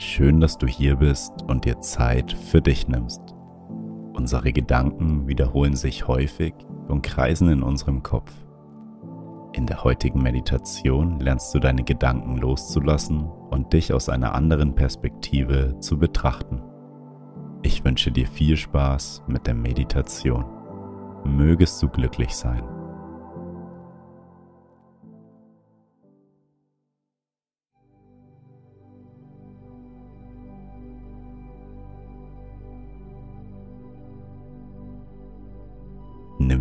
Schön, dass du hier bist und dir Zeit für dich nimmst. Unsere Gedanken wiederholen sich häufig und kreisen in unserem Kopf. In der heutigen Meditation lernst du deine Gedanken loszulassen und dich aus einer anderen Perspektive zu betrachten. Ich wünsche dir viel Spaß mit der Meditation. Mögest du glücklich sein.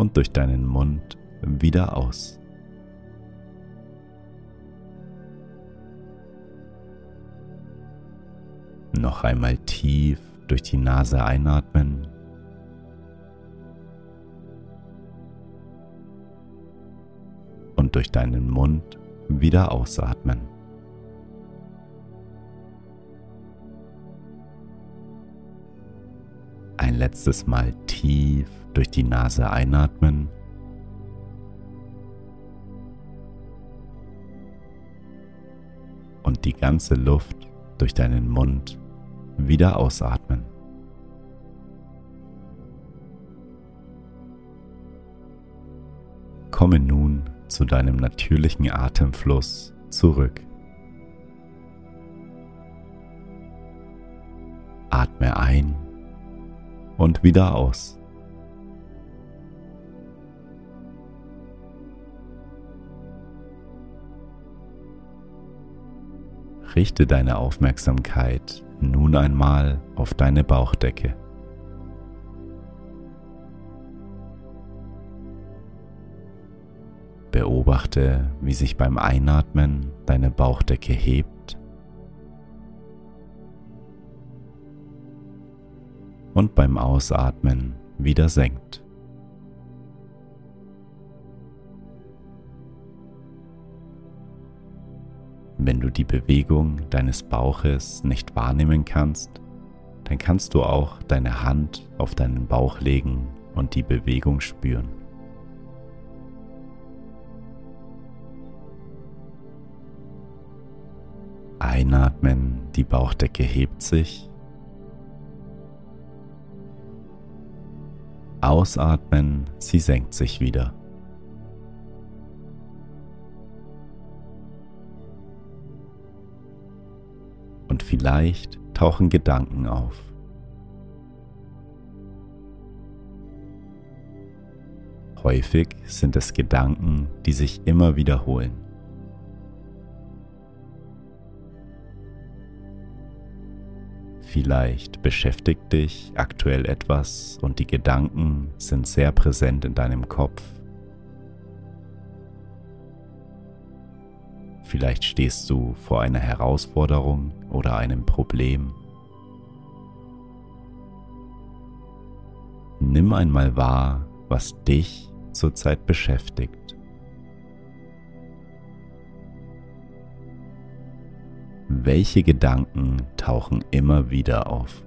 Und durch deinen Mund wieder aus. Noch einmal tief durch die Nase einatmen. Und durch deinen Mund wieder ausatmen. Ein letztes Mal tief durch die Nase einatmen. Und die ganze Luft durch deinen Mund wieder ausatmen. Komme nun zu deinem natürlichen Atemfluss zurück. Atme ein und wieder aus. Richte deine Aufmerksamkeit nun einmal auf deine Bauchdecke. Beobachte, wie sich beim Einatmen deine Bauchdecke hebt und beim Ausatmen wieder senkt. Wenn du die Bewegung deines Bauches nicht wahrnehmen kannst, dann kannst du auch deine Hand auf deinen Bauch legen und die Bewegung spüren. Einatmen, die Bauchdecke hebt sich. Ausatmen, sie senkt sich wieder. Vielleicht tauchen Gedanken auf. Häufig sind es Gedanken, die sich immer wiederholen. Vielleicht beschäftigt dich aktuell etwas und die Gedanken sind sehr präsent in deinem Kopf Vielleicht stehst du vor einer Herausforderung oder einem Problem. Nimm einmal wahr, was dich zurzeit beschäftigt. Welche Gedanken tauchen immer wieder auf?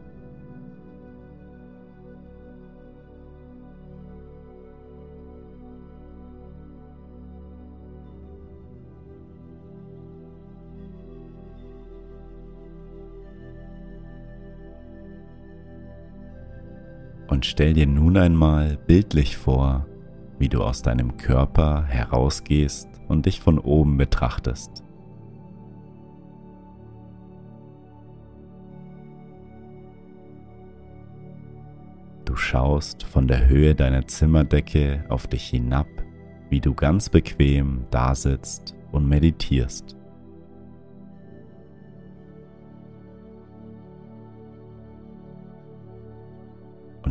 Und stell dir nun einmal bildlich vor, wie du aus deinem Körper herausgehst und dich von oben betrachtest. Du schaust von der Höhe deiner Zimmerdecke auf dich hinab, wie du ganz bequem dasitzt und meditierst.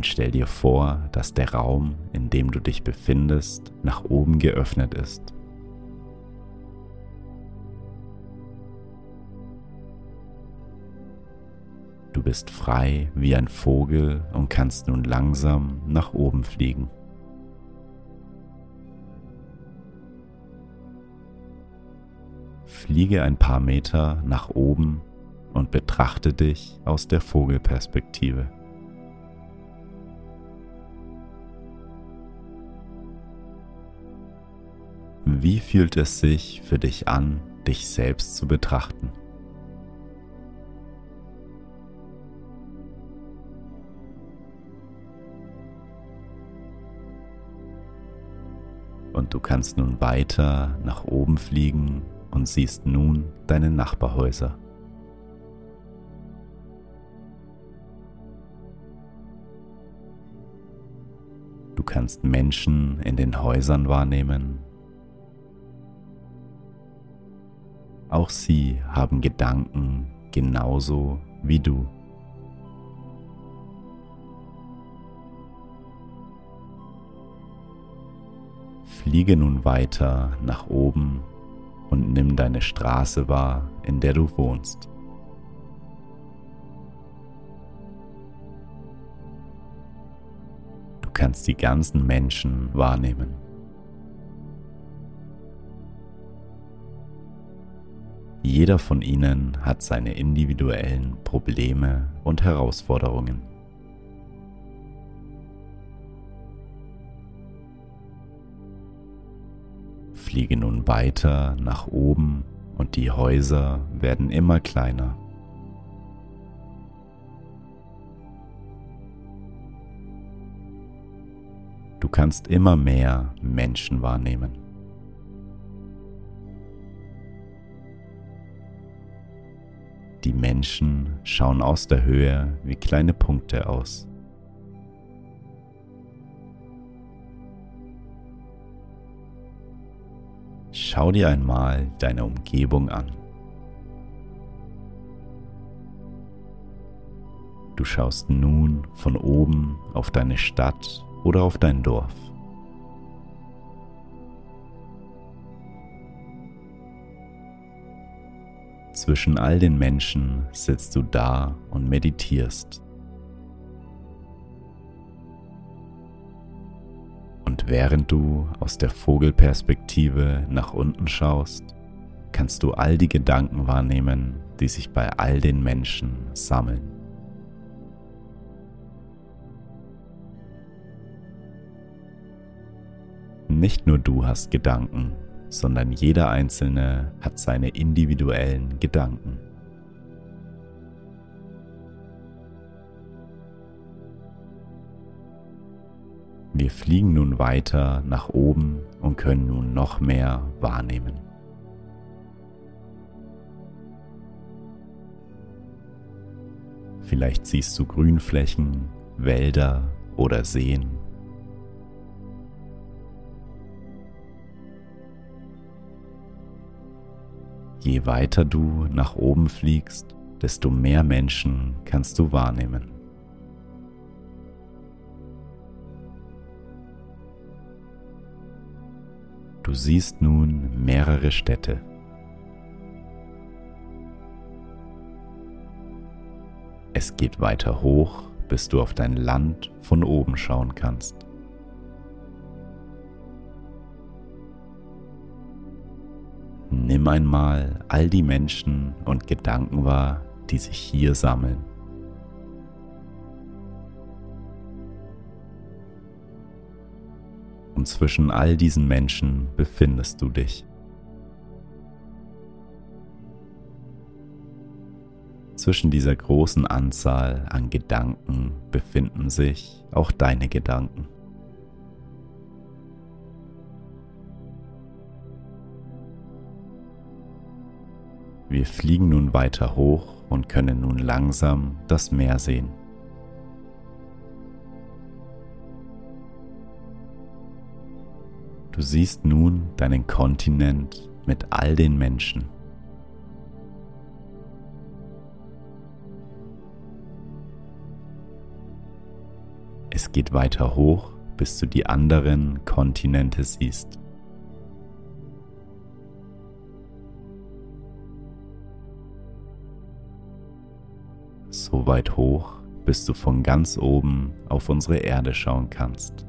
Und stell dir vor, dass der Raum, in dem du dich befindest, nach oben geöffnet ist. Du bist frei wie ein Vogel und kannst nun langsam nach oben fliegen. Fliege ein paar Meter nach oben und betrachte dich aus der Vogelperspektive. Wie fühlt es sich für dich an, dich selbst zu betrachten? Und du kannst nun weiter nach oben fliegen und siehst nun deine Nachbarhäuser. Du kannst Menschen in den Häusern wahrnehmen. Auch sie haben Gedanken genauso wie du. Fliege nun weiter nach oben und nimm deine Straße wahr, in der du wohnst. Du kannst die ganzen Menschen wahrnehmen. Jeder von ihnen hat seine individuellen Probleme und Herausforderungen. fliege nun weiter nach oben und die Häuser werden immer kleiner. Du kannst immer mehr Menschen wahrnehmen. Die Menschen schauen aus der Höhe wie kleine Punkte aus. Schau dir einmal deine Umgebung an. Du schaust nun von oben auf deine Stadt oder auf dein Dorf. Zwischen all den Menschen sitzt du da und meditierst. während du aus der Vogelperspektive nach unten schaust, kannst du all die Gedanken wahrnehmen, die sich bei all den Menschen sammeln. Nicht nur du hast Gedanken, sondern jeder Einzelne hat seine individuellen Gedanken. Wir fliegen nun weiter nach oben und können nun noch mehr wahrnehmen. Vielleicht siehst du Grünflächen, Wälder oder Seen. Je weiter du nach oben fliegst, desto mehr Menschen kannst du wahrnehmen. Du siehst nun mehrere Städte. Es geht weiter hoch, bis du auf dein Land von oben schauen kannst. Nimm einmal all die Menschen und Gedanken wahr, die sich hier sammeln. und zwischen all diesen Menschen befindest du dich. Zwischen dieser großen Anzahl an Gedanken befinden sich auch deine Gedanken. Wir fliegen nun weiter hoch und können nun langsam das Meer sehen. Du siehst nun deinen Kontinent mit all den Menschen. Es geht weiter hoch, bis du die anderen Kontinente siehst. So weit hoch, bis du von ganz oben auf unsere Erde schauen kannst.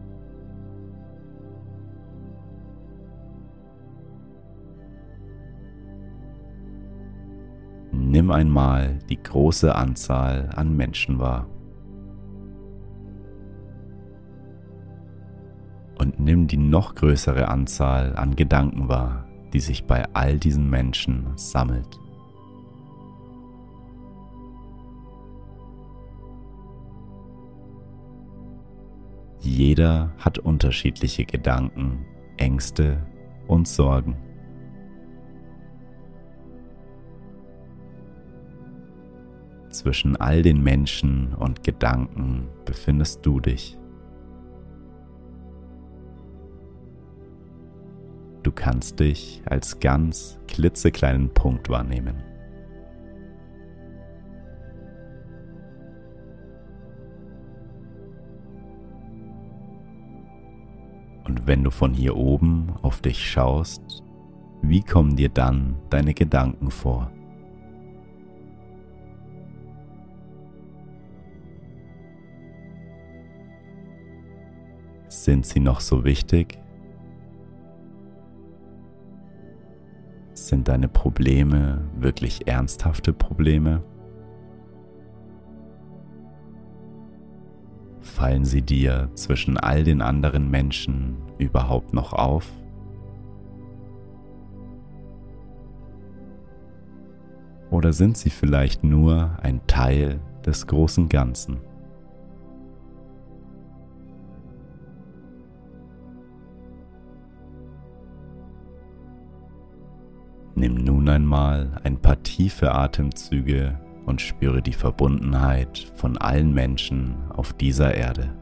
Nimm einmal die große Anzahl an Menschen wahr. Und nimm die noch größere Anzahl an Gedanken wahr, die sich bei all diesen Menschen sammelt. Jeder hat unterschiedliche Gedanken, Ängste und Sorgen. Zwischen all den Menschen und Gedanken befindest du dich. Du kannst dich als ganz klitzekleinen Punkt wahrnehmen. Und wenn du von hier oben auf dich schaust, wie kommen dir dann deine Gedanken vor? Sind sie noch so wichtig? Sind deine Probleme wirklich ernsthafte Probleme? Fallen sie dir zwischen all den anderen Menschen überhaupt noch auf? Oder sind sie vielleicht nur ein Teil des großen Ganzen? Nimm nun einmal ein paar tiefe Atemzüge und spüre die Verbundenheit von allen Menschen auf dieser Erde.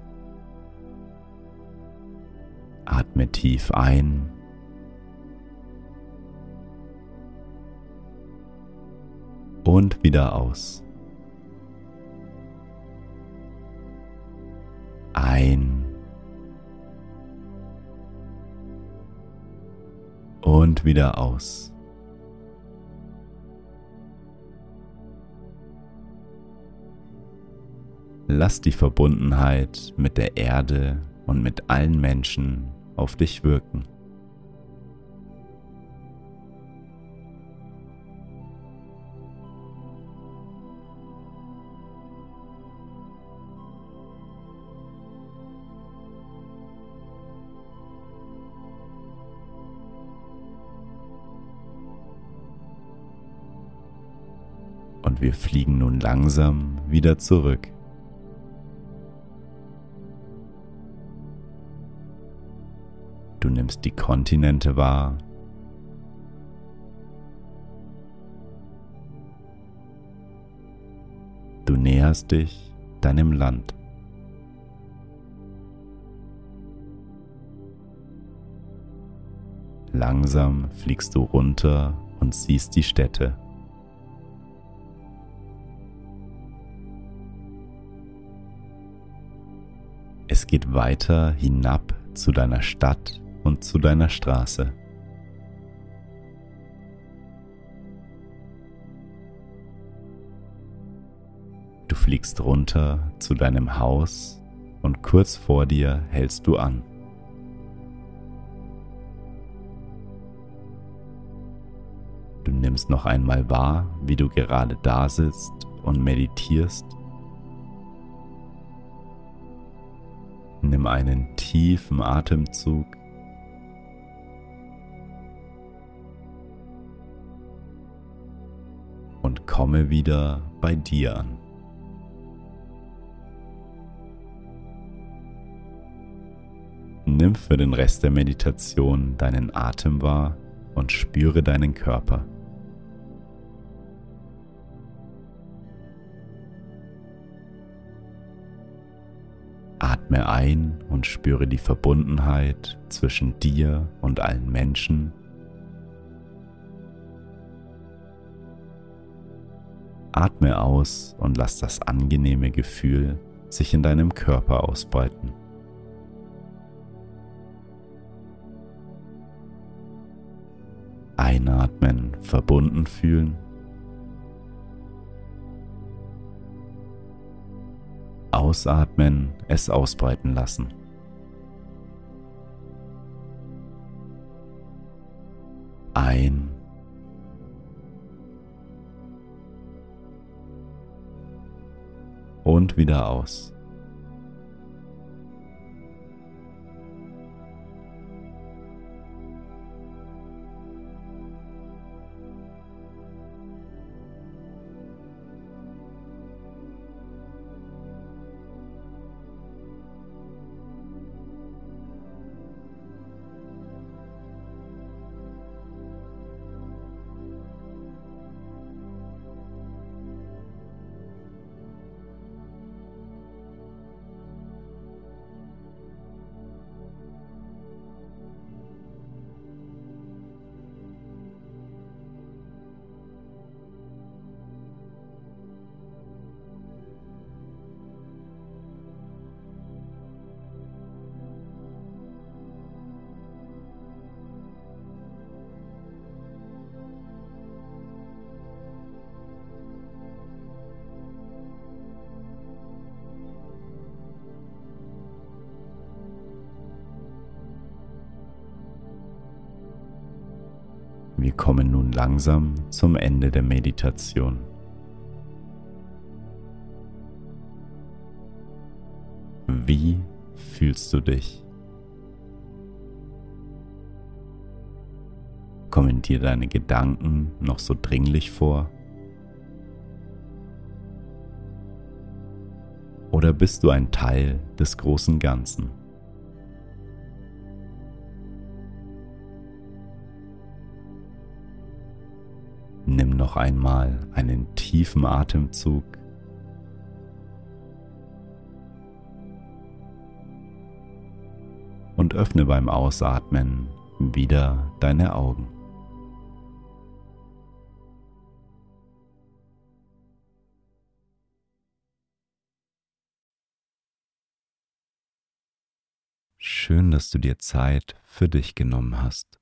Atme tief ein und wieder aus. Ein und wieder aus. Lass die Verbundenheit mit der Erde und mit allen Menschen auf dich wirken. Und wir fliegen nun langsam wieder zurück. Nimmst die Kontinente wahr. Du näherst dich deinem Land. Langsam fliegst du runter und siehst die Städte. Es geht weiter hinab zu deiner Stadt und zu deiner Straße. Du fliegst runter zu deinem Haus und kurz vor dir hältst du an. Du nimmst noch einmal wahr, wie du gerade da sitzt und meditierst Nimm einen tiefen Atemzug. Und komme wieder bei dir an. Nimm für den Rest der Meditation deinen Atem wahr und spüre deinen Körper. Atme ein und spüre die Verbundenheit zwischen dir und allen Menschen. Atme aus und lass das angenehme Gefühl sich in deinem Körper ausbreiten. Einatmen, verbunden fühlen. Ausatmen, es ausbreiten lassen. Und wieder aus. Wir kommen nun langsam zum Ende der Meditation. Wie fühlst du dich? Kommen dir deine Gedanken noch so dringlich vor? Oder bist du ein Teil des großen Ganzen? Nimm noch einmal einen tiefen Atemzug. Und öffne beim Ausatmen wieder deine Augen. Schön, dass du dir Zeit für dich genommen hast.